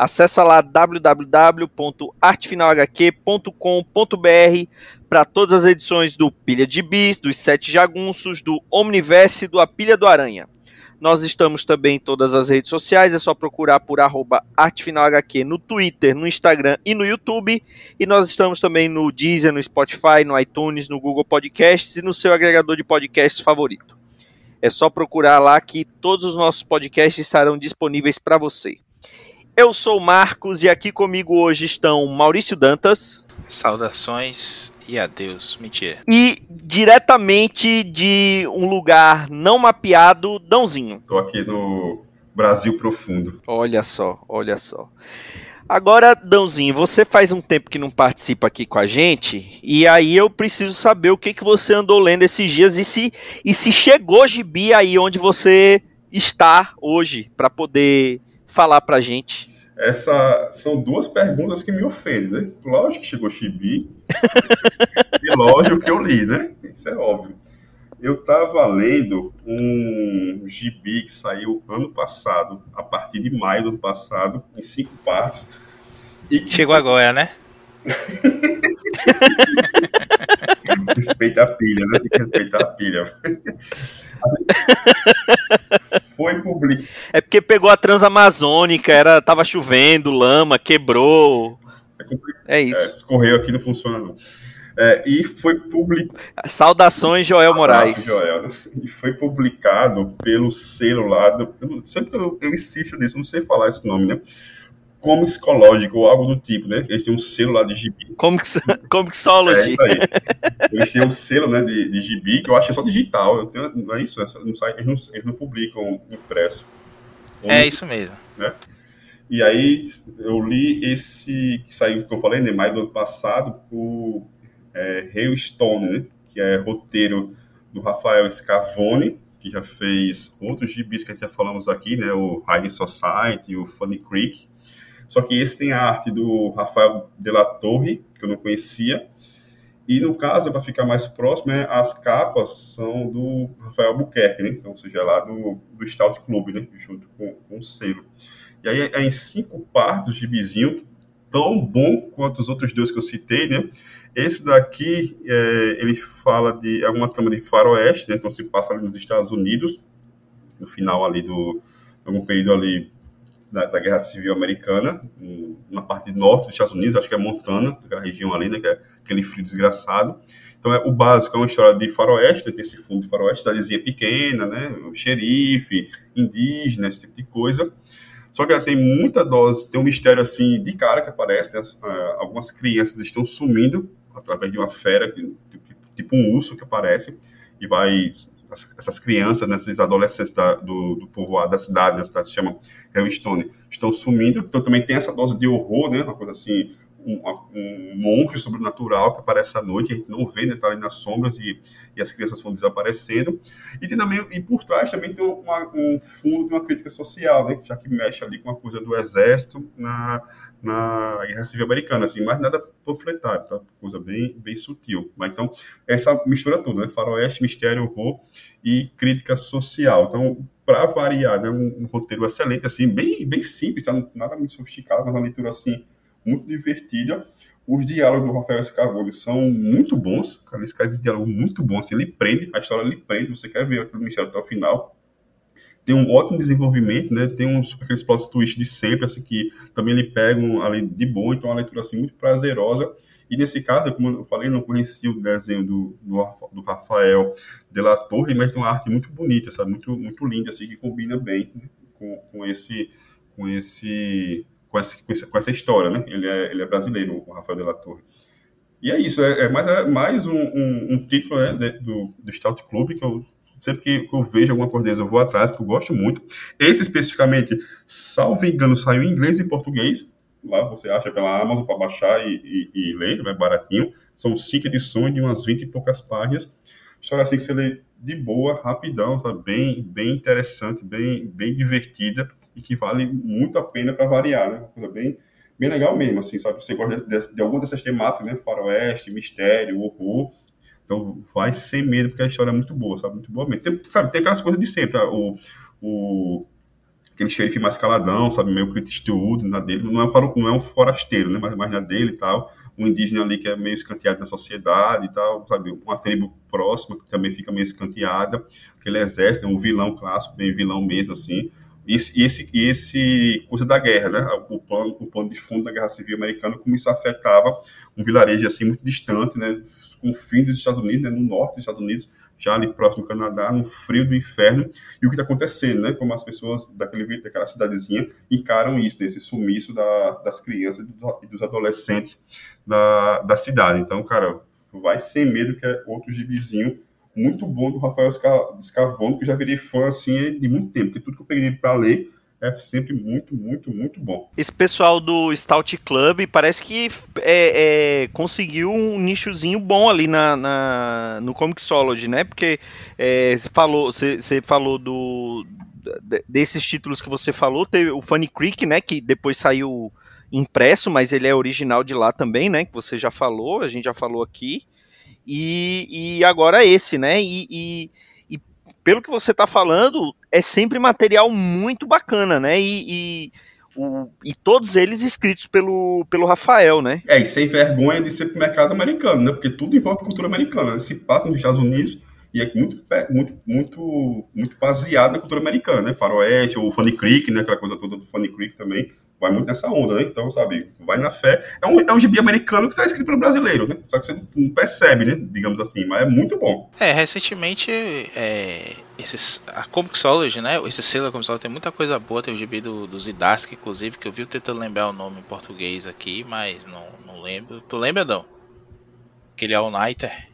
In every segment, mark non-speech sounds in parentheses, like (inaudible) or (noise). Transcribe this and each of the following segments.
Acesse lá www.artefinalhq.com.br para todas as edições do Pilha de Bis, dos Sete Jagunços, do Omniverse e do A Pilha do Aranha. Nós estamos também em todas as redes sociais, é só procurar por arroba artefinalhq no Twitter, no Instagram e no YouTube. E nós estamos também no Deezer, no Spotify, no iTunes, no Google Podcasts e no seu agregador de podcasts favorito. É só procurar lá que todos os nossos podcasts estarão disponíveis para você. Eu sou o Marcos e aqui comigo hoje estão Maurício Dantas. Saudações e adeus. Mentira. E diretamente de um lugar não mapeado, Dãozinho. Tô aqui no Brasil profundo. Olha só, olha só. Agora, Dãozinho, você faz um tempo que não participa aqui com a gente, e aí eu preciso saber o que, que você andou lendo esses dias e se, e se chegou Gibi aí onde você está hoje para poder falar pra gente. Essa são duas perguntas que me ofendem, né? Lógico que chegou Chibi. (laughs) e lógico que eu li, né? Isso é óbvio. Eu estava lendo um gibi que saiu ano passado, a partir de maio do ano passado, em cinco partes. Chegou foi... agora, né? (laughs) Respeita a pilha, né? Tem que respeitar a pilha. Assim, (laughs) foi publicado. É porque pegou a Transamazônica, era, tava chovendo, lama, quebrou. É, é isso. É, escorreu aqui não funciona não. É, e foi publicado. Saudações, Joel Moraes. Joel? E foi publicado pelo selo lá. Do, sempre eu, eu insisto nisso, não sei falar esse nome, né? Comicológico ou algo do tipo, né? Eles têm um selo lá de gibi. Comixology. (laughs) É isso aí. Eles têm um selo né, de, de gibi, que eu acho que é só digital. Tenho, não é isso? Não sai, eles, não, eles não publicam impresso. É isso mesmo. Né? E aí eu li esse que saiu, que eu falei, né, mais do ano passado, o é, Hailstone, né, que é roteiro do Rafael Scavone, que já fez outros gibis que já falamos aqui, né, o High Society, o Funny Creek, só que esse tem a arte do Rafael de la Torre, que eu não conhecia. E no caso, para ficar mais próximo, né, as capas são do Rafael Buquerque, né? Então, ou seja, lá do, do Stout Club, né? Junto com, com o selo. E aí é em cinco partes o gibizinho, tão bom quanto os outros dois que eu citei, né? Esse daqui, é, ele fala de é uma trama de faroeste, né? Então se passa ali nos Estados Unidos, no final ali do algum período ali da, da, Guerra Civil Americana, na parte norte dos Estados Unidos, acho que é Montana, aquela região ali, né, que é aquele frio desgraçado. Então, é, o básico é uma história de faroeste, né, tem esse fundo de faroeste, cidadezinha pequena, né, xerife, indígena, esse tipo de coisa. Só que ela tem muita dose, tem um mistério assim de cara que aparece, né, algumas crianças estão sumindo através de uma fera, tipo, tipo um urso que aparece e vai essas crianças, né, esses adolescentes da, do, do povoado da cidade, da cidade se chama Hellstone, estão sumindo. Então também tem essa dose de horror, né, uma coisa assim, um, um monstro sobrenatural que aparece à noite, a gente não vê, né, tá ali nas sombras e, e as crianças vão desaparecendo. E tem também, e por trás também tem uma, um fundo de uma crítica social, né, já que mexe ali com a coisa do exército na, na Guerra Civil Americana, assim, mas nada panfletário, tá? Coisa bem, bem sutil. Mas então, essa mistura tudo, né? Faroeste, mistério, horror e crítica social. Então, para variar, né? Um, um, roteiro excelente, assim, bem, bem simples, tá? Nada muito sofisticado, mas uma leitura, assim, muito divertida. Os diálogos do Rafael Scarvone são muito bons, cara, ele escreve diálogo muito bom, assim, ele prende, a história ele prende, você quer ver aquilo mistério até o final tem um ótimo desenvolvimento, né? Tem uns aqueles plot twist de sempre, assim, que também ele pega um, ali de bom, então é uma leitura assim muito prazerosa. E nesse caso, como eu falei, não conhecia o desenho do, do, do Rafael de la Torre, mas tem uma arte muito bonita, sabe? Muito, muito linda, assim, que combina bem né? com, com esse com esse com essa, com essa, história, né? Ele é, ele é brasileiro, o Rafael de la Torre. E é isso, é, é mais, é mais um, um, um título né, do, do Stout Club que eu sempre que eu vejo alguma coisa eu vou atrás, porque eu gosto muito. Esse especificamente, salvo engano, saiu em inglês e português. Lá você acha pela Amazon para baixar e, e, e ler, é baratinho. São cinco edições de umas 20 e poucas páginas. História assim que você lê de boa, rapidão, sabe? Bem, bem interessante, bem, bem divertida e que vale muito a pena para variar, né? Uma coisa bem, bem legal mesmo, assim, sabe? Você gosta de, de, de alguma dessas temáticas, né? Faroeste, mistério, horror. Então vai sem medo, porque a história é muito boa, sabe? Muito boa mesmo. Tem, sabe, tem aquelas coisas de sempre, tá? o, o aquele xerife mais caladão, sabe? Meio Clint Eastwood na dele. Não é, um, não é um forasteiro, né? Mas mais na dele e tal. Um indígena ali que é meio escanteado na sociedade e tal, sabe? Uma tribo próxima que também fica meio escanteada. Aquele exército, um vilão clássico, bem vilão mesmo, assim. E esse, esse, esse coisa da guerra, né? O plano, o plano de fundo da Guerra Civil Americana, como isso afetava um vilarejo assim muito distante, né? Com o fim dos Estados Unidos, né? no norte dos Estados Unidos, já ali próximo do Canadá, no frio do inferno, e o que está acontecendo, né? Como as pessoas daquele, daquela cidadezinha encaram isso, né? esse sumiço da, das crianças e dos adolescentes da, da cidade. Então, cara, vai sem medo que é outro gibizinho muito bom do Rafael Scavone, que eu já virei fã assim de muito tempo, porque tudo que eu peguei para ler é sempre muito, muito, muito bom. Esse pessoal do Stout Club parece que é, é, conseguiu um nichozinho bom ali na, na no Comixology, né? Porque é, você falou, você falou do desses títulos que você falou, teve o Funny Creek, né? Que depois saiu impresso, mas ele é original de lá também, né? Que você já falou, a gente já falou aqui. E, e agora esse, né? E, e, e pelo que você está falando, é sempre material muito bacana, né? E, o, e, todos eles escritos pelo, pelo Rafael, né? É, e sem vergonha de ser pro mercado americano, né? Porque tudo envolve cultura americana. Né? Se passa nos Estados Unidos e é muito, muito, muito, muito baseado na cultura americana, né? Faroeste, ou Funny Creek, né? Aquela coisa toda do Funny Creek também vai muito nessa onda, né? Então, sabe, vai na fé. É um, é um gibi americano que está escrito pelo brasileiro, né? Só que você não percebe, né? Digamos assim, mas é muito bom. É, recentemente, é, esses, a Comixology, né? Esse selo da Comixology tem muita coisa boa. Tem o gibi do, do Zidask, inclusive, que eu vi tentando lembrar o nome em português aqui, mas não, não lembro. Tu lembra, Dão? Aquele All Nighter?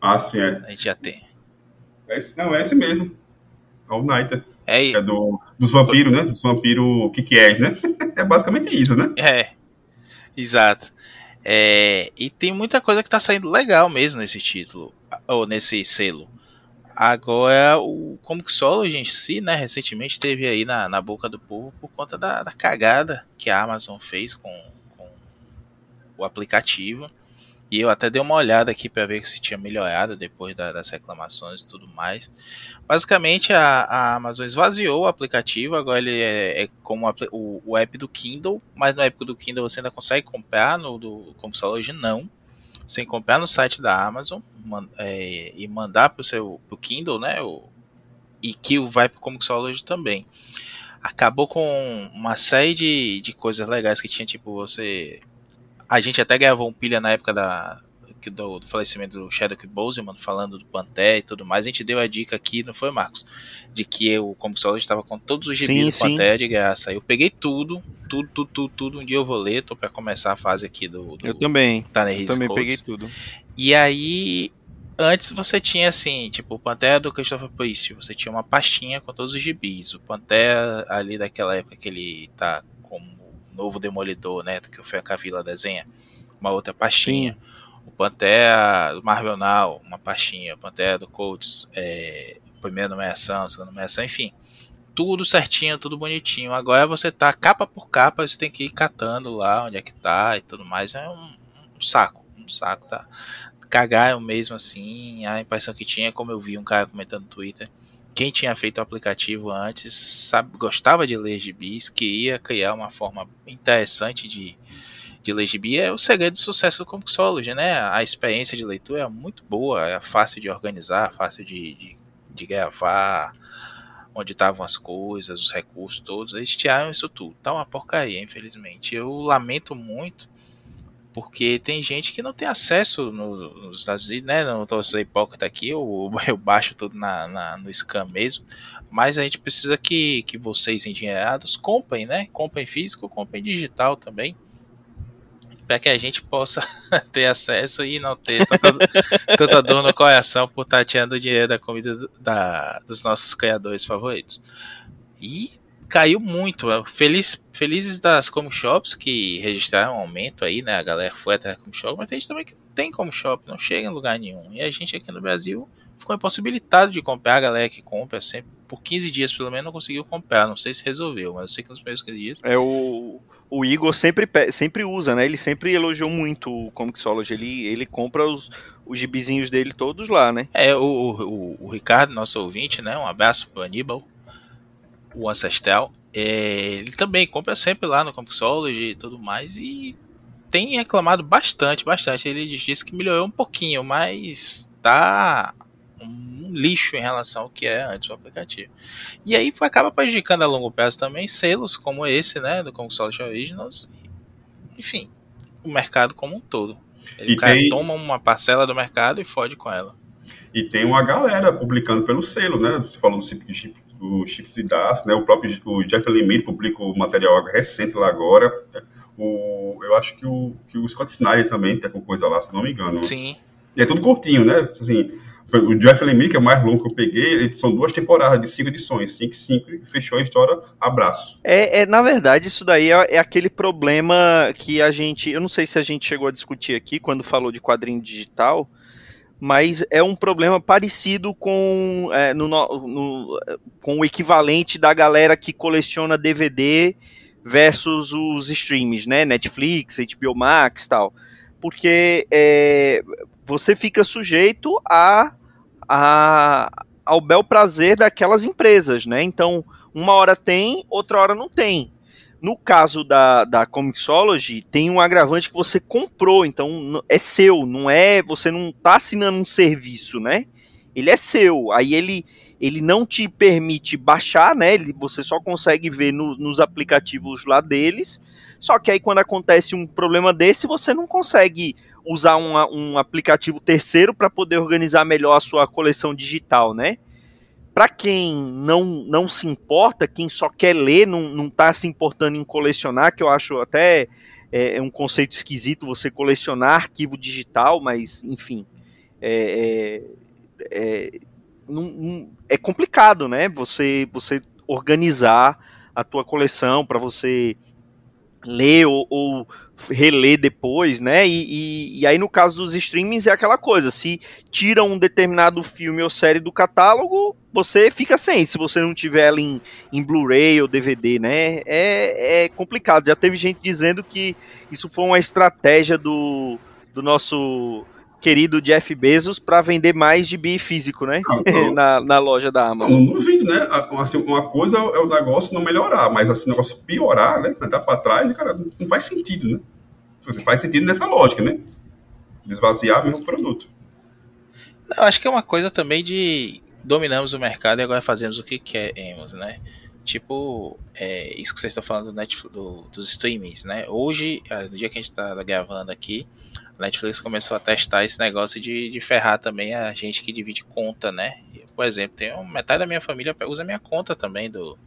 Ah, sim, é. A gente já tem. É esse, não, é esse mesmo. All Nighter. É, é do, dos vampiros, né? Dos vampiros que que é, né? (laughs) é basicamente isso, né? É, exato. É, e tem muita coisa que tá saindo legal mesmo nesse título, ou nesse selo. Agora, o Comixology em si, né, recentemente teve aí na, na boca do povo por conta da, da cagada que a Amazon fez com, com o aplicativo. E eu até dei uma olhada aqui para ver se tinha melhorado depois da, das reclamações e tudo mais. Basicamente, a, a Amazon esvaziou o aplicativo, agora ele é, é como o, o, app do Kindle, mas no app do Kindle você ainda consegue comprar, no do Comixology não. Você tem que comprar no site da Amazon man, é, e mandar para o seu pro Kindle, né? O, e que vai para o Comixology também. Acabou com uma série de, de coisas legais que tinha, tipo, você a gente até gravou um pilha na época da, do, do falecimento do Chadwick Boseman, falando do Panté e tudo mais. A gente deu a dica aqui, não foi, Marcos? De que eu, como solo, estava com todos os gibis do Panté de graça. Eu peguei tudo, tudo, tudo, tudo, tudo. Um dia eu vou ler, tô pra começar a fase aqui do. do eu também. Eu também Codes. peguei tudo. E aí, antes você tinha assim, tipo, o Pantera do Christopher Priest, você tinha uma pastinha com todos os gibis. O Pantera ali daquela época que ele tá novo Demolidor, né? Que foi a Cavila desenha, uma outra pastinha. O Pantera do Marvel Now, uma pastinha. O Pantera do Colts, é, primeira numeração, segunda numeração, enfim. Tudo certinho, tudo bonitinho. Agora você tá capa por capa, você tem que ir catando lá onde é que tá e tudo mais. É um, um saco, um saco, tá? Cagaram mesmo assim. A impressão que tinha, como eu vi um cara comentando no Twitter, quem tinha feito o aplicativo antes sabe, gostava de ler gibis, queria criar uma forma interessante de, de ler gibi. É o segredo do sucesso do Comixology, né? A experiência de leitura é muito boa, é fácil de organizar, fácil de, de, de gravar, onde estavam as coisas, os recursos todos. Eles tiraram isso tudo. Tá uma porcaria, infelizmente. Eu lamento muito porque tem gente que não tem acesso no, nos Estados Unidos, né? Não estou sendo hipócrita aqui, eu, (laughs) eu baixo tudo na, na, no scan mesmo. Mas a gente precisa que, que vocês engenheirados comprem, né? Comprem físico, comprem digital também. Para que a gente possa (laughs) ter acesso e não ter tanta, (laughs) tanta dor no coração por estar tirando o dinheiro da comida da, dos nossos criadores favoritos. E caiu muito. Feliz, felizes das comic shops que registraram um aumento aí, né? A galera foi até a comic shop, mas tem gente também que não tem comic shop, não chega em lugar nenhum. E a gente aqui no Brasil ficou impossibilitado de comprar. A galera que compra sempre por 15 dias pelo menos não conseguiu comprar. Não sei se resolveu, mas eu sei que nos primeiros 15 dias. É o, o Igor sempre, sempre usa, né? Ele sempre elogiou muito o Comixology. Ele, ele compra os, os gibizinhos dele todos lá, né? É, o, o, o Ricardo, nosso ouvinte, né? Um abraço pro Aníbal, o Ancestral. É, ele também compra sempre lá no Comixology e tudo mais. E tem reclamado bastante, bastante. Ele disse que melhorou um pouquinho, mas tá um lixo em relação ao que é antes o aplicativo. E aí acaba prejudicando a longo prazo também selos como esse, né, do Console Originals. Enfim, o mercado como um todo. Ele e tem... toma uma parcela do mercado e fode com ela. E tem uma galera publicando pelo selo, né? Você falou do do Chips e Das, né? O próprio o Jeff Lemire publicou material recente lá agora. O, eu acho que o, que o Scott Snyder também tem alguma coisa lá, se não me engano. Sim. E é tudo curtinho, né? Assim, o Jeff Lemire, que é o mais longo que eu peguei, são duas temporadas de cinco edições, cinco e cinco, e fechou a história, abraço. É, é, na verdade, isso daí é, é, aquele problema que a gente, eu não sei se a gente chegou a discutir aqui quando falou de quadrinho digital, mas é um problema parecido com, é, no, no, com o equivalente da galera que coleciona DVD versus os streams, né, Netflix, HBO Max tal, porque é, você fica sujeito a, a, ao bel prazer daquelas empresas, né? Então, uma hora tem, outra hora não tem. No caso da, da Comixology, tem um agravante que você comprou, então é seu, não é. Você não está assinando um serviço, né? Ele é seu. Aí ele, ele não te permite baixar, né? Ele, você só consegue ver no, nos aplicativos lá deles. Só que aí quando acontece um problema desse, você não consegue usar uma, um aplicativo terceiro para poder organizar melhor a sua coleção digital, né? Para quem não, não se importa, quem só quer ler, não está se importando em colecionar, que eu acho até é, é, um conceito esquisito você colecionar arquivo digital, mas enfim, é, é, é, não, não, é complicado, né? Você, você organizar a tua coleção para você ler ou, ou, reler depois, né? E, e, e, aí no caso dos streamings é aquela coisa: se tira um determinado filme ou série do catálogo, você fica sem. Se você não tiver ela em, em Blu-ray ou DVD, né? É, é complicado. Já teve gente dizendo que isso foi uma estratégia do, do nosso querido Jeff Bezos para vender mais de bi físico, né? (laughs) Na, na loja da Amazon. Não duvido, né? Assim, uma coisa é o negócio não melhorar, mas assim, o negócio piorar, né? Andar para trás, cara, não faz sentido, né? Faz sentido nessa lógica, né? Desvaziar mesmo o produto. Eu acho que é uma coisa também de dominamos o mercado e agora fazemos o que queremos, né? Tipo, é, isso que vocês estão falando do Netflix, do, dos streamings, né? Hoje, no dia que a gente está gravando aqui, a Netflix começou a testar esse negócio de, de ferrar também a gente que divide conta, né? Por exemplo, tem metade da minha família usa minha conta também do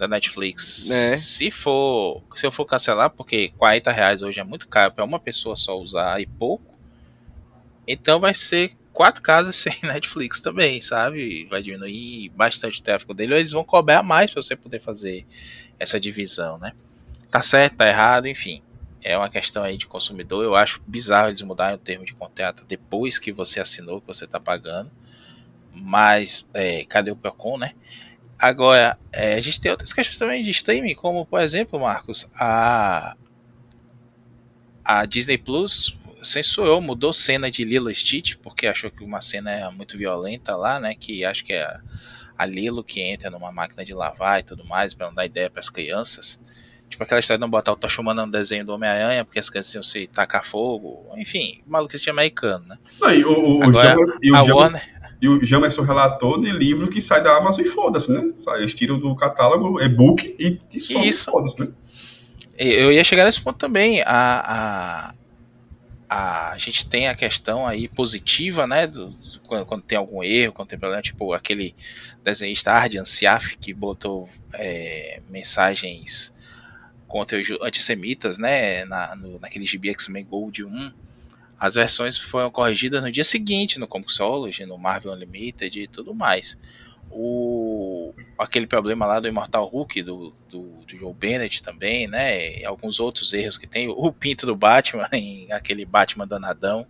da Netflix. É. Se for, se eu for cancelar, porque 40 reais hoje é muito caro para uma pessoa só usar e pouco, então vai ser quatro casas sem (laughs) Netflix também, sabe? Vai diminuir bastante o tráfego dele, ou eles vão cobrar mais para você poder fazer essa divisão, né? Tá certo, tá errado, enfim é uma questão aí de consumidor. Eu acho bizarro eles mudarem o termo de contrato depois que você assinou, que você está pagando. Mas, é, cadê o Procon, né? Agora, é, a gente tem outras questões também de streaming, como, por exemplo, Marcos, a, a Disney Plus censurou, mudou cena de Lilo Stitch, porque achou que uma cena é muito violenta lá, né? Que acho que é a, a Lilo que entra numa máquina de lavar e tudo mais, para não dar ideia para as crianças. Tipo aquela história de não botar o Toshumana no desenho do Homem-Aranha, porque as crianças iam se tacar fogo. Enfim, maluquice americano, né? Não, e o, o, Agora, o, e o a Warner... E o Jamerson relatou de livro que sai da Amazon e foda-se, né? Eles tiram do catálogo e-book e, e só foda-se, né? Eu ia chegar nesse ponto também. A, a, a gente tem a questão aí positiva, né? Do, do, quando, quando, tem algum erro, quando tem problema, tipo aquele desenhista Ardian Siaf que botou é, mensagens contra os antissemitas, né, na, no, naquele GB X-Men Gold 1, as versões foram corrigidas no dia seguinte no Comixology, no Marvel Unlimited e tudo mais. O aquele problema lá do Immortal Hulk, do, do, do Joe Bennett também, né? E alguns outros erros que tem. O pinto do Batman, (laughs) em aquele Batman danadão,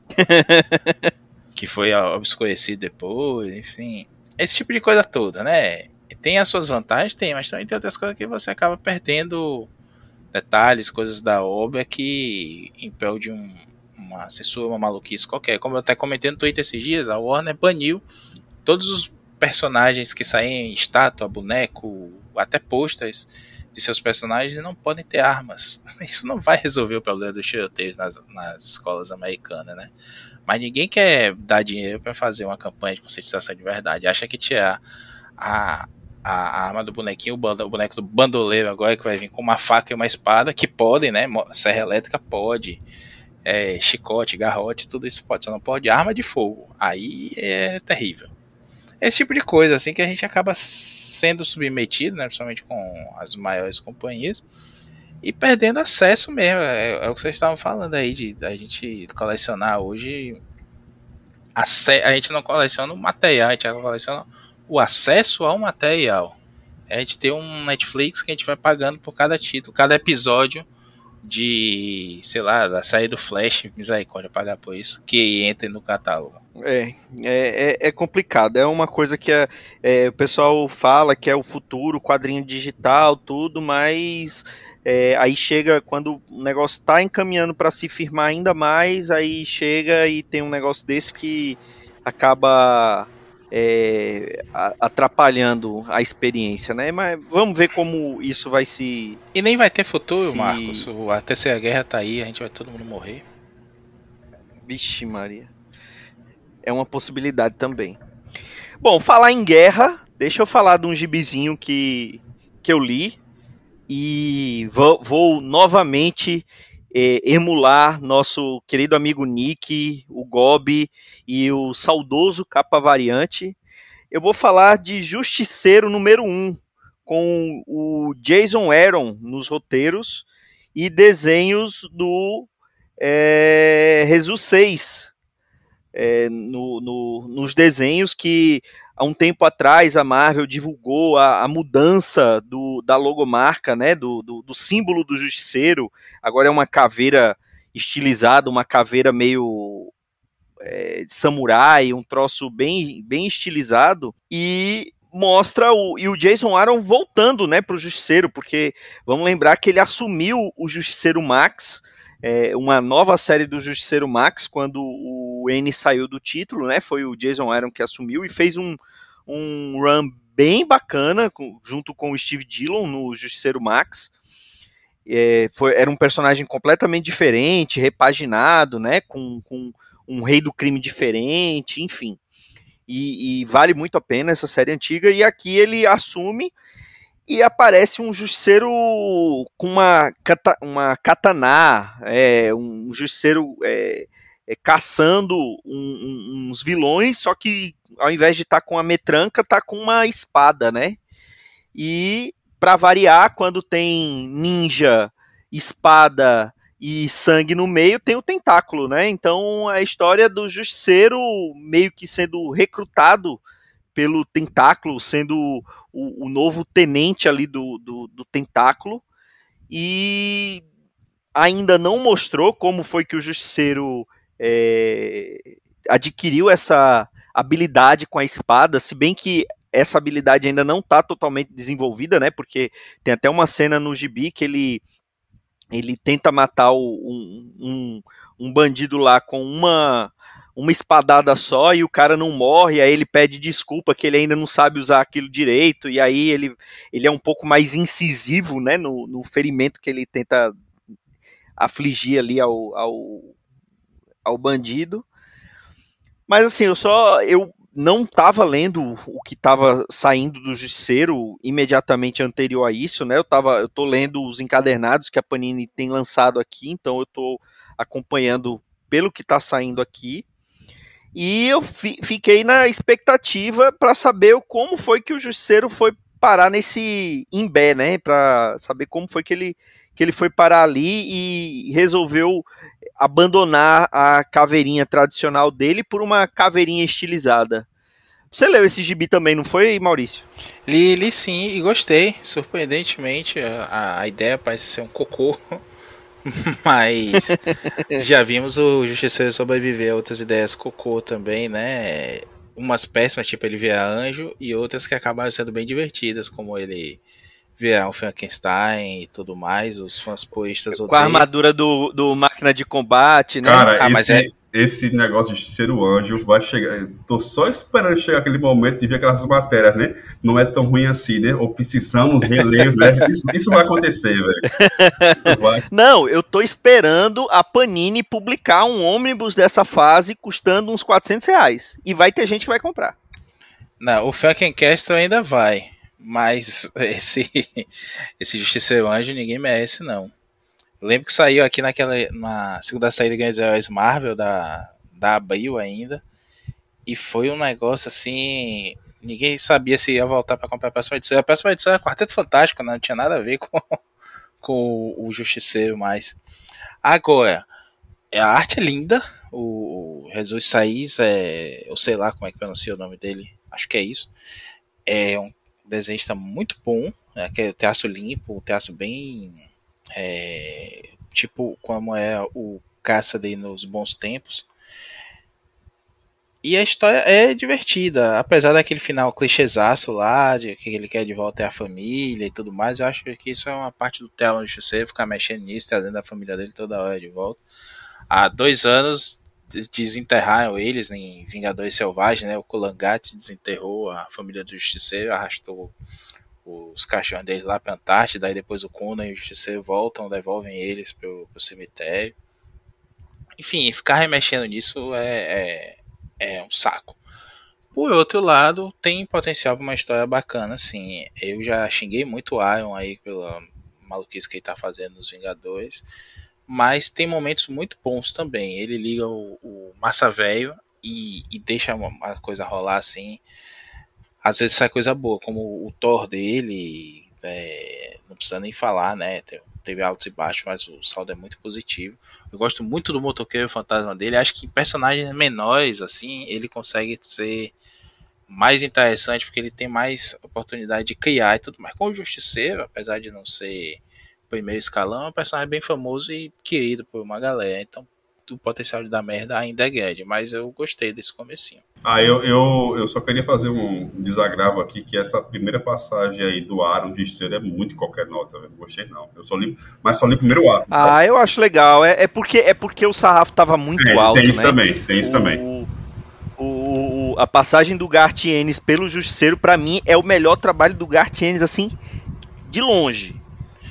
(laughs) que foi obscurecido depois, enfim. Esse tipo de coisa toda, né? Tem as suas vantagens, tem, mas também tem outras coisas que você acaba perdendo detalhes, coisas da obra que em prol de um, uma censura, uma maluquice qualquer. Como eu até comentei no Twitter esses dias, a Warner baniu todos os personagens que saem em estátua, boneco, até posters de seus personagens não podem ter armas. (laughs) Isso não vai resolver o problema dos tiroteios nas, nas escolas americanas, né? Mas ninguém quer dar dinheiro para fazer uma campanha de conscientização de verdade. Acha que tirar a, a, a arma do bonequinho, o boneco do bandoleiro agora que vai vir com uma faca e uma espada, que podem, né? Serra elétrica pode. É, chicote, garrote, tudo isso pode, só não pode arma de fogo. Aí é terrível. Esse tipo de coisa, assim, que a gente acaba sendo submetido, né, principalmente com as maiores companhias, e perdendo acesso mesmo. É, é o que vocês estavam falando aí, de a gente colecionar hoje. A, a gente não coleciona o material, a gente coleciona o acesso ao material. A gente tem um Netflix que a gente vai pagando por cada título, cada episódio de, sei lá, da saída do Flash, misericórdia, pagar por isso, que entre no catálogo. É, é, é, complicado. É uma coisa que é, é, o pessoal fala que é o futuro, quadrinho digital, tudo, mas é, aí chega quando o negócio está encaminhando para se firmar ainda mais, aí chega e tem um negócio desse que acaba é, atrapalhando a experiência, né? Mas vamos ver como isso vai se. E nem vai ter futuro, se... Marcos. A terceira guerra tá aí, a gente vai todo mundo morrer. Vixe, Maria. É uma possibilidade também. Bom, falar em guerra, deixa eu falar de um gibizinho que, que eu li. E vou, vou novamente é, emular nosso querido amigo Nick, o Gobi e o saudoso Capa Variante. Eu vou falar de Justiceiro número 1, com o Jason Aaron nos roteiros e desenhos do é, Jesus 6 é, no, no, nos desenhos que há um tempo atrás a Marvel divulgou a, a mudança do, da logomarca, né, do, do, do, símbolo do Justiceiro. Agora é uma caveira estilizada, uma caveira meio é, samurai, um troço bem, bem estilizado. E mostra o, e o Jason Aaron voltando né, para o Justiceiro, porque vamos lembrar que ele assumiu o Justiceiro Max é, uma nova série do Justiceiro Max, quando o N saiu do título, né? Foi o Jason Aaron que assumiu e fez um, um run bem bacana com, junto com o Steve Dillon no Justiceiro Max. É, foi, era um personagem completamente diferente, repaginado, né? Com, com um rei do crime diferente, enfim. E, e, vale muito a pena essa série antiga. E aqui ele assume e aparece um justiceiro com uma, uma katana, é, um justiceiro é, é, caçando um, um, uns vilões, só que ao invés de estar tá com a metranca, tá com uma espada, né? E para variar, quando tem ninja, espada e sangue no meio, tem o tentáculo, né? Então a história do justiceiro meio que sendo recrutado pelo tentáculo, sendo o, o novo tenente ali do, do, do, tentáculo. E ainda não mostrou como foi que o justiceiro é, adquiriu essa habilidade com a espada, se bem que essa habilidade ainda não está totalmente desenvolvida, né? Porque tem até uma cena no gibi que ele ele tenta matar o, um, um, um bandido lá com uma uma espadada só e o cara não morre, aí ele pede desculpa que ele ainda não sabe usar aquilo direito, e aí ele, ele é um pouco mais incisivo, né, no, no ferimento que ele tenta afligir ali ao, ao, ao bandido. Mas assim, eu só eu não estava lendo o que estava saindo do Justiceiro imediatamente anterior a isso, né? Eu tava, eu tô lendo os encadernados que a Panini tem lançado aqui, então eu tô acompanhando pelo que está saindo aqui. E eu fi, fiquei na expectativa para saber como foi que o Justiceiro foi parar nesse imbé, né? Para saber como foi que ele, que ele foi parar ali e resolveu abandonar a caveirinha tradicional dele por uma caveirinha estilizada. Você leu esse gibi também, não foi, Maurício? Li, li sim e gostei. Surpreendentemente, a, a ideia parece ser um cocô. (laughs) Mas já vimos o Justiceiro sobreviver a outras ideias cocô também, né? Umas péssimas, tipo ele virar anjo, e outras que acabaram sendo bem divertidas, como ele virar um Frankenstein e tudo mais. Os fãs poistas Com a armadura do, do máquina de combate, né? Cara, Ah, esse, mas é- esse negócio de ser o anjo vai chegar. Tô só esperando chegar aquele momento de ver aquelas matérias, né? Não é tão ruim assim, né? Ou precisamos reler, né? Isso, isso vai acontecer, velho. Vai. Não, eu tô esperando a Panini publicar um ônibus dessa fase custando uns 400 reais. E vai ter gente que vai comprar. Não, o Frankencastle ainda vai. Mas (laughs) esse, esse Justiceiro Anjo ninguém merece, não. Lembro que saiu aqui naquela na segunda saída de Heróis Marvel da, da Abril ainda. E foi um negócio assim. Ninguém sabia se ia voltar para comprar a próxima edição. A próxima edição era Quarteto Fantástico, né? não tinha nada a ver (laughs) com, com o Justiceiro mais. Agora, a arte é linda. O, o Jesus Saiz é. Eu sei lá como é que pronuncia o nome dele. Acho que é isso. É um desenhista muito bom. Né? Que é traço limpo, bem. é, tipo como é o Cassidy nos bons tempos. E a história é divertida, apesar daquele final clichêzaço lá, de que ele quer de volta é a família e tudo mais, eu acho que isso é uma parte do Telon de você ficar mexendo nisso, trazendo a família dele toda hora de volta. Há dois anos desenterraram eles em Vingadores Selvagens, né? O Kulangat desenterrou a família do Justiceiro, arrastou os cachorros deles lá pra Antártida, aí depois o Conan e o Justiceiro voltam, devolvem eles pro, pro cemitério. Enfim, ficar remexendo nisso é, é, é um saco. Por outro lado, tem potencial para uma história bacana, assim. Eu já xinguei muito o Iron aí pela maluquice que ele tá fazendo nos Vingadores. Mas tem momentos muito bons também. Ele liga o, o Massa Velho e, e deixa uma, coisa rolar assim. Às vezes sai coisa boa, como o Thor dele. é, não precisa nem falar, né? Teve, altos e baixos, mas o saldo é muito positivo. Eu gosto muito do motoqueiro fantasma dele. Acho que personagens menores, assim, ele consegue ser mais interessante porque ele tem mais oportunidade de criar e tudo mais. Com o Justiceiro, apesar de não ser primeiro escalão, é um personagem bem famoso e querido por uma galera. Então, o potencial de dar merda ainda é grande, mas eu gostei desse comecinho. Ah, eu, eu, eu só queria fazer um desagravo aqui, que essa primeira passagem aí do Aaron de Justiceiro é muito qualquer nota, velho. Não gostei não. Eu só li, mas só li o primeiro ato. Ah, eu acho legal. É, é porque, é porque o sarrafo tava muito É, alto, tem isso né? também, tem isso o, também. O, o- a passagem do Gartienes pelo Justiceiro, pra mim, é o melhor trabalho do Gartienes, assim, de longe.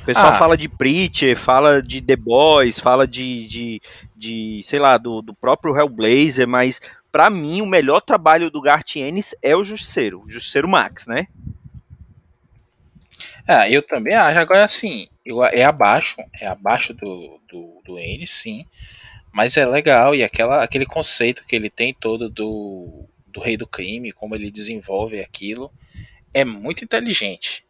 O pessoal Ah. fala de Preacher, fala de The Boys, fala de, de, de, sei lá, do, do próprio Hellblazer, mas pra mim o melhor trabalho do Gartienes é o Justiceiro, o Justiceiro Max, né? Ah, eu também acho. Agora, assim, eu, é abaixo, é abaixo do, do, do N, sim. Mas é legal, e aquela, aquele conceito que ele tem todo do, do rei do crime, como ele desenvolve aquilo, é muito inteligente.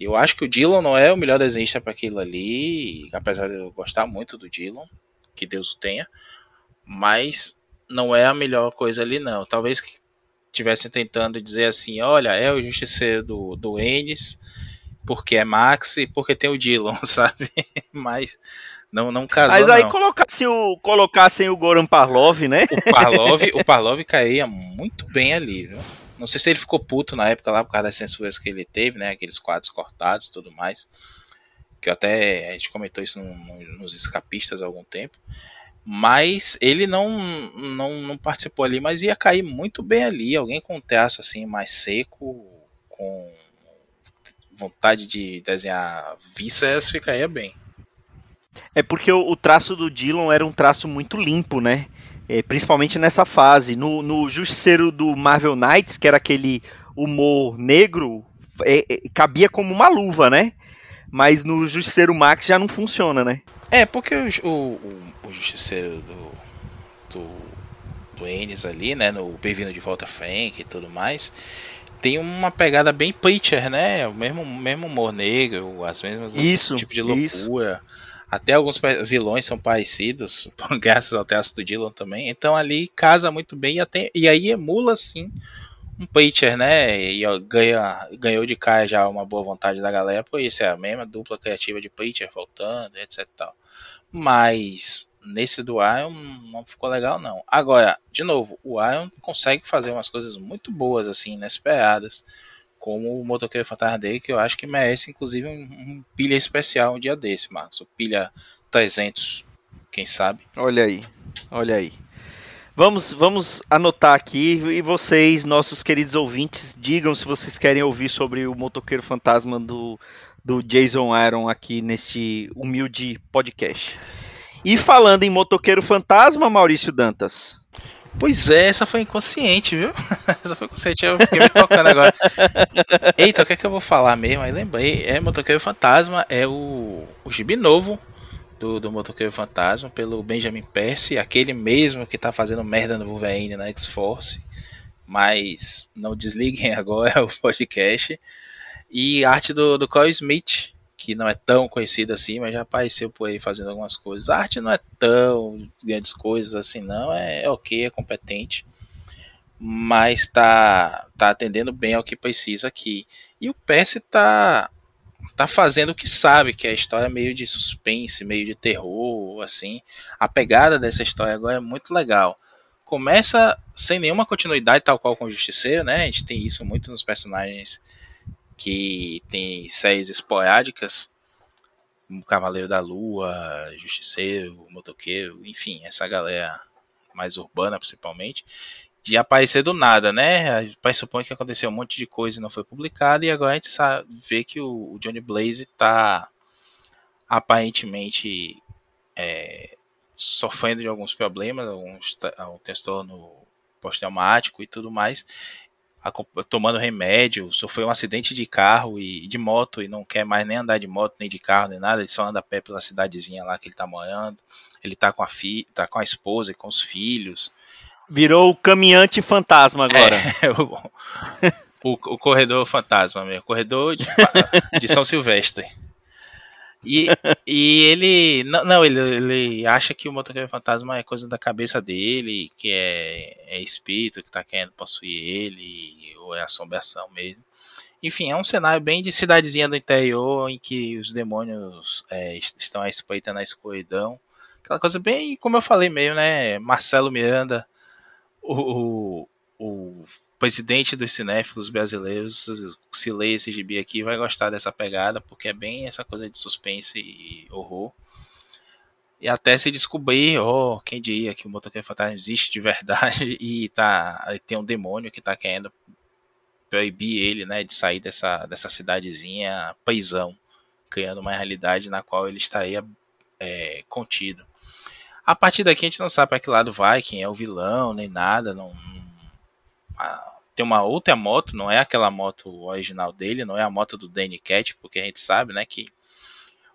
Eu acho que o Dylan não é o melhor desenhista para aquilo ali, apesar de eu gostar muito do Dylan, que Deus o tenha, mas não é a melhor coisa ali, não. Talvez estivessem tentando dizer assim: olha, é o justiceiro do, do Ennis, porque é Max e porque tem o Dylan, (laughs) sabe? Mas não, não casou. Mas aí não. colocassem o, colocassem o Goran Parlov, né? O Parlov, o Parlov caía muito bem ali, viu? Não sei se ele ficou puto na época lá por causa das censuras que ele teve, né? Aqueles quadros cortados e tudo mais. Que até a gente comentou isso no, no, nos escapistas há algum tempo. Mas ele não, não, não participou ali, mas ia cair muito bem ali. Alguém com um traço assim mais seco, com vontade de desenhar vísceras, ficaria bem. É porque o traço do Dylan era um traço muito limpo, né? É, principalmente nessa fase. No, no Justiceiro do Marvel Knights, que era aquele humor negro, é, é, cabia como uma luva, né? Mas no Justiceiro Max já não funciona, né? É, porque o, o, o, justiceiro do, do, do Ennis ali, né, no Bem-vindo de Volta Frank e tudo mais, tem uma pegada bem Preacher, né, o mesmo, mesmo humor negro, as mesmas Isso, tipo de isso. Até alguns vilões são parecidos, (laughs) graças ao traço do Dylan também. Então ali casa muito bem e, até, e aí emula sim um preacher, né? E ó, ganha, ganhou de cara já uma boa vontade da galera, por isso é a mesma dupla criativa de preacher voltando, etc tal. Mas nesse do Iron não ficou legal não. Agora, de novo, o Iron consegue fazer umas coisas muito boas assim, inesperadas, como o Motoqueiro Fantasma dele, que eu acho que merece inclusive um, um pilha especial um dia desse, Marcos. O pilha 300, quem sabe. Olha aí. Olha aí. Vamos, vamos anotar aqui e vocês, nossos queridos ouvintes, digam se vocês querem ouvir sobre o motoqueiro fantasma do, do Jason Aaron aqui neste humilde podcast. E falando em motoqueiro fantasma, Maurício Dantas. Pois é, essa foi inconsciente, viu? (laughs) essa foi inconsciente, eu fiquei me tocando agora. Eita, o que é que eu vou falar mesmo? Aí lembrei, é Motoqueiro Fantasma, é o, o gibi novo do, do Motoqueiro Fantasma pelo Benjamin Percy, aquele mesmo que tá fazendo merda no Wolverine na X-Force. Mas não desliguem (laughs) agora o podcast. E arte do, do Smith, que não é tão conhecido assim, mas já apareceu por aí fazendo algumas coisas. A arte não é tão grandes coisas assim, não. É, é ok, é competente. Mas tá, tá atendendo bem ao que precisa aqui. E o Percy tá tá fazendo o que sabe, que é a história meio de suspense, meio de terror, assim. A pegada dessa história agora é muito legal. Começa sem nenhuma continuidade, tal qual com o Justiceiro, né? A gente tem isso muito nos personagens que tem séries esporádicas, Cavaleiro da Lua, Justiceiro, Motoqueiro, enfim, essa galera mais urbana principalmente de aparecer do nada, né? Pai supõe que aconteceu um monte de coisa e não foi publicado, e agora a gente sabe, vê que o, Johnny Blaze está aparentemente é, sofrendo de alguns problemas, alguns, um transtorno pós-traumático e tudo mais, tomando remédio, sofreu um acidente de carro e de moto e não quer mais nem andar de moto, nem de carro, nem nada, ele só anda a pé pela cidadezinha lá que ele está morando. Ele está com a fi, tá com a esposa e com os filhos. Virou o caminhante fantasma agora. É, (laughs) o, o, o, corredor fantasma mesmo. Corredor de, de São Silvestre. E, e ele. Não, não ele, ele acha que o motoqueiro fantasma é coisa da cabeça dele, que é, é espírito que tá querendo possuir ele, ou é assombração mesmo. Enfim, é um cenário bem de cidadezinha do interior em que os demônios é, estão à espreita na escuridão. Aquela coisa bem, como eu falei mesmo, né? Marcelo Miranda o, o presidente dos cinéfilos brasileiros, se lê esse gibi aqui, vai gostar dessa pegada, porque é bem essa coisa de suspense e horror. E até se descobrir, oh, quem diria que o motoqueiro fantasma existe de verdade (laughs) e tá, tem um demônio que tá querendo proibir ele, né, de sair dessa, dessa cidadezinha paisão, criando uma realidade na qual ele estaria é, contido. A partir daqui a gente não sabe para que lado vai, quem é o vilão, nem nada. Não, não, tem uma outra moto, não é aquela moto original dele, não é a moto do Danny Cat, porque a gente sabe, né, que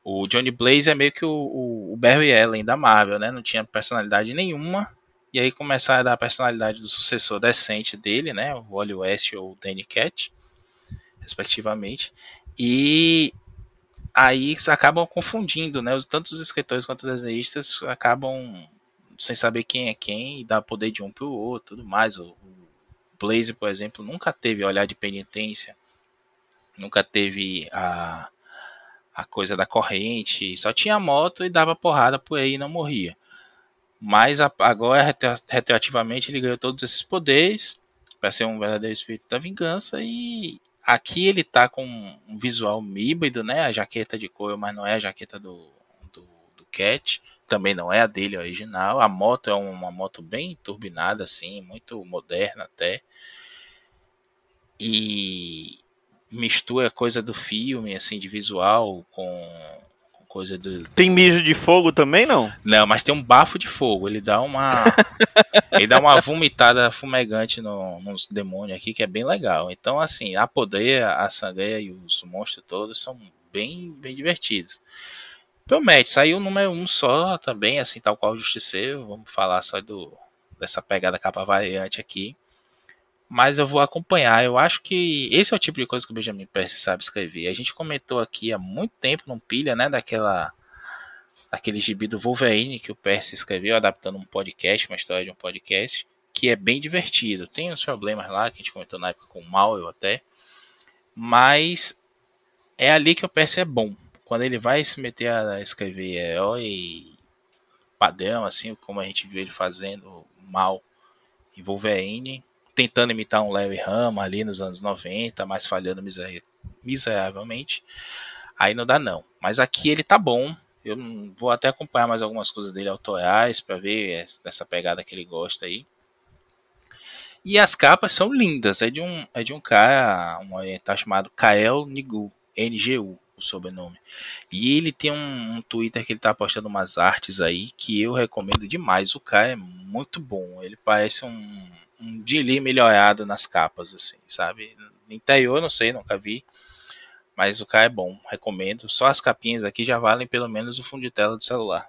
o Johnny Blaze é meio que o, o, o Barry Allen da Marvel, né? Não tinha personalidade nenhuma. E aí começaram a dar a personalidade do sucessor decente dele, né? O Wally West ou o Danny Cat, respectivamente. E aí acabam confundindo, né? Tanto os escritores quanto os desenhistas acabam sem saber quem é quem e dá poder de um para o outro, tudo mais. O, Blaze, por exemplo, nunca teve olhar de penitência, nunca teve a, a coisa da corrente, só tinha moto e dava porrada por aí e não morria. Mas agora, retroativamente, ele ganhou todos esses poderes para ser um verdadeiro espírito da vingança e Aqui ele tá com um visual híbrido, né? A jaqueta de couro, mas não é a jaqueta do, do, do Cat. Também não é a dele original. A moto é uma moto bem turbinada, assim, muito moderna até. E mistura coisa do filme, assim, de visual com, coisa do. Tem mijo de fogo também, não? Não, mas tem um bafo de fogo. Ele dá uma. (laughs) ele dá uma vomitada fumegante no, nos demônios aqui, que é bem legal. Então, assim, a poder, a sangria e os monstros todos são bem, bem divertidos. Promete, saiu o número um só também, assim, tal qual o Justiceiro. Vamos falar só do, dessa pegada capa variante aqui mas eu vou acompanhar. Eu acho que esse é o tipo de coisa que o Benjamin Percy sabe escrever. A gente comentou aqui há muito tempo, não pilha, né, daquela daquele gibi do Wolverine que o Percy escreveu, adaptando um podcast, uma história de um podcast, que é bem divertido. Tem uns problemas lá que a gente comentou na época com o Mal, até. Mas é ali que o PS é bom. Quando ele vai se meter a escrever herói padrão, assim, como a gente viu ele fazendo mal em Wolverine, tentando imitar um Larry Hama ali nos anos 90, mas falhando miseravelmente. Aí não dá não. Mas aqui ele tá bom. Eu vou até acompanhar mais algumas coisas dele autorais para ver essa pegada que ele gosta aí. E as capas são lindas. É de um, é de um cara, um oriental chamado Kael Nigu, NGU, sobrenome. E ele tem um, um, Twitter que ele tá postando umas artes aí que eu recomendo demais. O cara é muito bom. Ele parece um, um Dili melhorado nas capas, assim, sabe? Interior, não sei, nunca vi. Mas o cara é bom, recomendo. Só as capinhas aqui já valem pelo menos o fundo de tela do celular.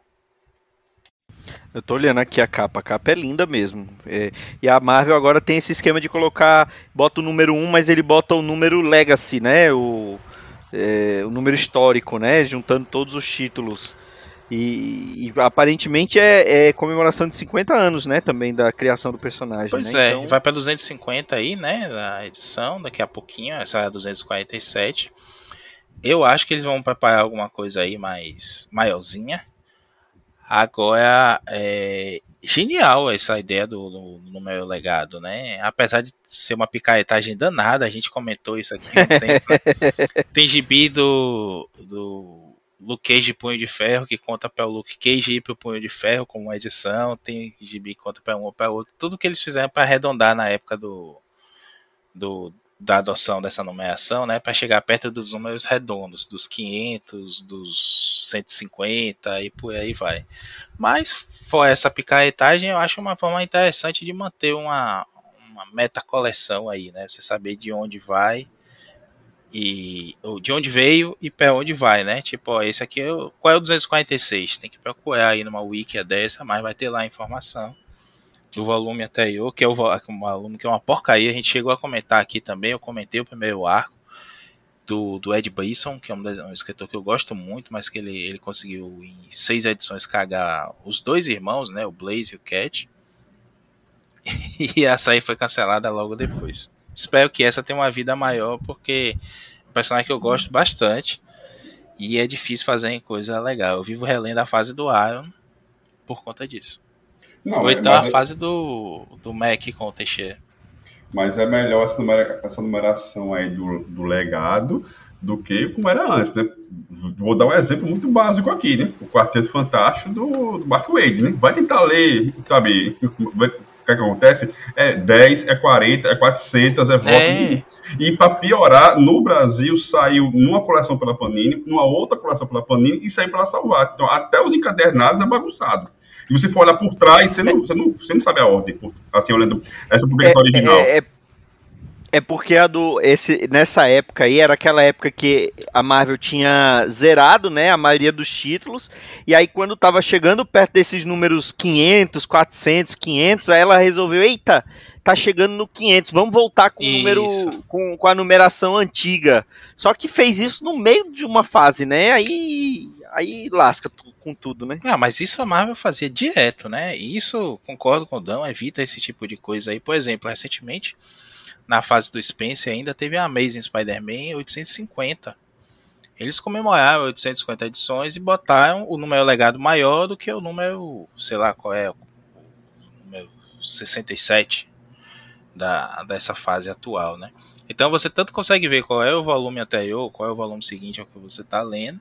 Eu tô olhando aqui a capa, a capa é linda mesmo. É, e a Marvel agora tem esse esquema de colocar, bota o número 1, mas ele bota o número Legacy, né? O, é, o número histórico, né? Juntando todos os títulos. E, e aparentemente é, é, comemoração de 50 anos, né? Também da criação do personagem. Pois né? é, então... vai para 250 aí, né? A edição, daqui a pouquinho, essa é a 247. Eu acho que eles vão preparar alguma coisa aí mais maiorzinha. Agora, é genial essa ideia do, do, do meu legado, né? Apesar de ser uma picaretagem danada, a gente comentou isso aqui um? (laughs) Tem gibi do, do Luke Cage Punho de Ferro, que conta para o Luke Cage ir para o Punho de Ferro como uma edição. Tem gibi que conta para um ou para outro. Tudo que eles fizeram para arredondar na época do, do, da adoção dessa numeração, né, para chegar perto dos números redondos, dos 500, dos 150 e por aí vai. Mas for essa picaretagem, eu acho uma forma interessante de manter uma, uma meta coleção aí, né? Você saber de onde vai e ou de onde veio e para onde vai, né? Tipo, ó, esse aqui é qual é o 246? Tem que procurar aí numa wiki dessa, mas vai ter lá a informação do volume anterior, que é o volume que é uma porcaria. A gente chegou a comentar aqui também, eu comentei o primeiro arco do, do Ed Brisson, que é um, um, escritor que eu gosto muito, mas que ele, ele conseguiu em seis edições cagar os dois irmãos, né, o Blaze e o Cat. (laughs) E essa aí foi cancelada logo depois. Espero que essa tenha uma vida maior, porque é um personagem que eu gosto bastante. E é difícil fazer em coisa legal. Eu vivo relendo a fase do Iron por conta disso. Não, Ou então a é... fase do, do Mac com o Teixeira. Mas é melhor essa, numera, essa numeração aí do, do legado do que como era antes, né? Vou dar um exemplo muito básico aqui, né? O Quarteto Fantástico do, do Mark Wade, né? Vai tentar ler, sabe, o que, é que acontece? É 10, é 40, é 400, é voto. É. E para piorar, no Brasil saiu numa coleção pela Panini, numa outra coleção pela Panini e saiu pela Salvar. Então até os encadernados é bagunçado. E você for olhar por trás, você não, você não, você não sabe a ordem, assim, olhando essa publicação é, original. É, é, é, porque a do. Esse, nessa época aí, era aquela época que a Marvel tinha zerado, né, a maioria dos títulos, e aí quando tava chegando perto desses números 500, 400, 500, aí ela resolveu, eita, tá chegando no 500, vamos voltar com o número com, com a numeração antiga. Só que fez isso no meio de uma fase, né? Aí aí lasca com tudo, né? Não, mas isso a Marvel fazia direto, né? E isso, concordo com o Dão, evita esse tipo de coisa aí. Por exemplo, recentemente, na fase do Spencer, ainda teve a Amazing Spider-Man 850. Eles comemoraram 850 edições e botaram o número legado maior do que o número, sei lá qual é, o número 67 da, dessa fase atual, né? Então você tanto consegue ver qual é o volume anterior, qual é o volume seguinte ao que você está lendo,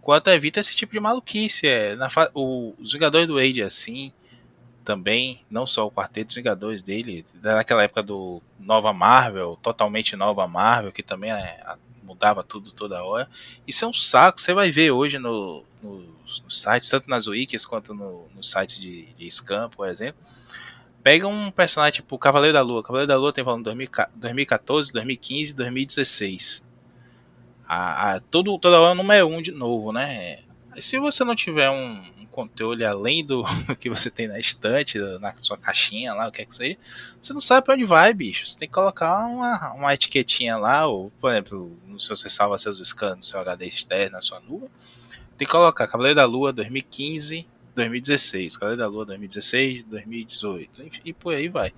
quanto evita esse tipo de maluquice. É, na o, os Vingadores do Age, assim, também, não só o quarteto dos Vingadores dele, naquela época do Nova Marvel, totalmente Nova Marvel, que também é, mudava tudo toda hora. Isso é um saco, você vai ver hoje no, no, no sites, tanto nas wikis quanto no, no site de, de Scam, por exemplo. Pega um personagem tipo Cavaleiro da Lua. Cavaleiro da Lua tem volume 2014, 2015 2016 a, a, todo, toda hora número é um de novo, né? E se você não tiver um, controle além do (laughs) que você tem na estante, na sua caixinha lá, o que é que seja, você não sabe para onde vai, bicho. Você tem que colocar uma, uma etiquetinha lá, ou, por exemplo, se você salva seus scans no seu HD externo, na sua nuvem, tem que colocar Cavaleiro da Lua 2015, 2016, Cavaleiro da Lua 2016, 2018, enfim, e por aí vai.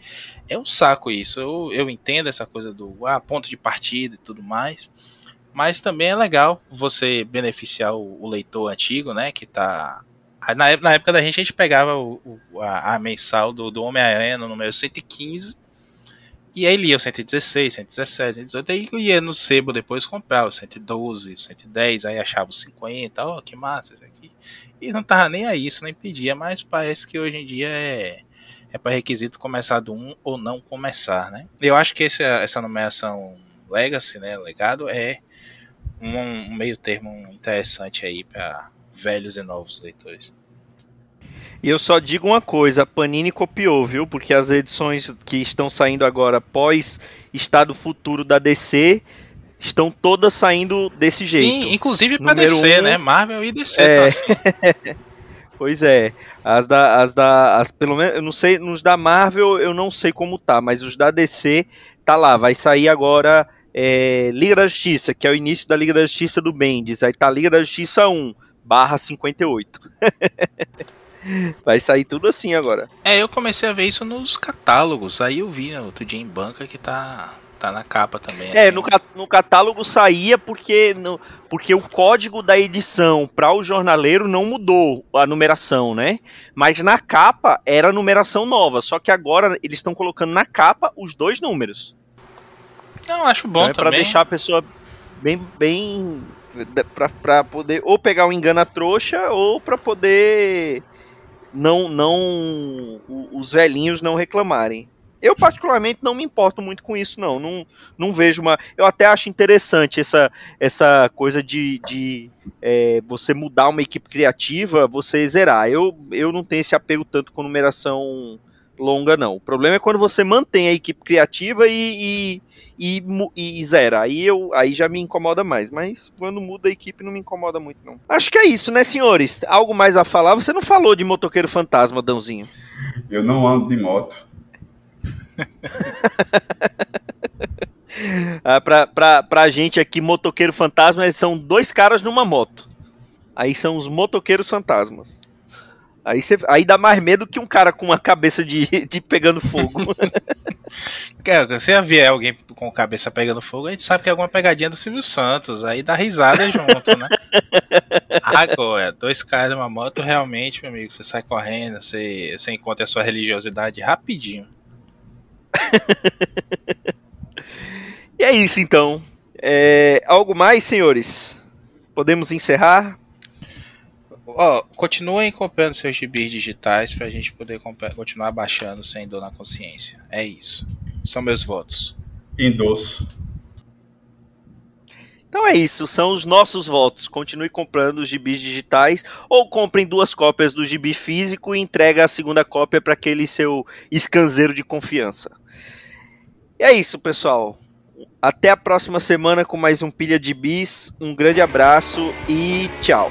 É um saco isso. Eu, eu entendo essa coisa do ah, ponto de partida e tudo mais, mas também é legal você beneficiar o, o leitor antigo, né, que tá na, na, época da gente, a gente pegava o, o, a, a, mensal do, do Homem-Aranha no número 115 e aí lia o 116, 117, 118, aí ia no sebo depois comprar o 112, o 110, aí achava o 50, ó, oh, que massa isso aqui. E não tava nem aí, isso não impedia, mas parece que hoje em dia é, é para requisito começar do 1 ou não começar, né? Eu acho que esse, essa nomeação Legacy, né, legado, é um, um meio termo interessante aí para velhos e novos leitores. E eu só digo uma coisa, a Panini copiou, viu? Porque as edições que estão saindo agora pós Estado Futuro da DC estão todas saindo desse jeito. Sim, inclusive para DC, um, né? Marvel e DC. É... Tá assim. (laughs) pois é. As da, as da, as, pelo menos, eu não sei, nos da Marvel eu não sei como tá, mas os da DC tá lá, vai sair agora é, Liga da Justiça, que é o início da Liga da Justiça do Bendis, aí tá Liga da Justiça 1, barra 58. (laughs) Vai sair tudo assim agora. É, eu comecei a ver isso nos catálogos. Aí eu vi né, outro dia em banca que tá, tá na capa também. É, assim. no, no catálogo saía porque, no, porque o código da edição para o jornaleiro não mudou a numeração, né? Mas na capa era numeração nova. Só que agora eles estão colocando na capa os dois números. Não, acho bom então é também. Para deixar a pessoa bem, bem para poder ou pegar um engana trouxa ou para poder não não os velhinhos não reclamarem. Eu particularmente não me importo muito com isso não, não, não vejo uma. Eu até acho interessante essa essa coisa de, de é, você mudar uma equipe criativa, você zerar. Eu eu não tenho esse apego tanto com numeração longa, não. O problema é quando você mantém a equipe criativa e, e, e, e, zera. Aí, eu, aí já me incomoda mais. Mas quando muda a equipe não me incomoda muito, não. Acho que é isso, né, senhores? Algo mais a falar? Você não falou de motoqueiro fantasma, Dãozinho. Eu não ando de moto. (laughs) ah, pra, pra, pra gente aqui, motoqueiro fantasma, eles são dois caras numa moto. Aí são os motoqueiros fantasmas. Aí, cê, aí dá mais medo que um cara com uma cabeça de, (laughs) de pegando fogo. Cara, (laughs) se vier alguém com cabeça pegando fogo, a gente sabe que é alguma pegadinha do Silvio Santos. Aí dá risada junto, né? (laughs) Agora, dois caras numa moto, realmente, meu amigo, você sai correndo, você, você encontra a sua religiosidade rapidinho. e é isso então. É, algo mais, senhores? Podemos encerrar? Ó, continuem comprando seus gibis digitais pra gente poder continuar baixando sem dor na consciência. É isso. São meus votos. Endosso. Então é isso, são os nossos votos. Continue comprando os gibis digitais ou comprem duas cópias do gibi físico e entregue a segunda cópia para aquele seu escanzeiro de confiança. E é isso, pessoal. Até a próxima semana com mais um Pilha de Bis. Um grande abraço e tchau.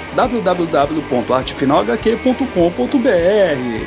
www.artefinalhq.com.br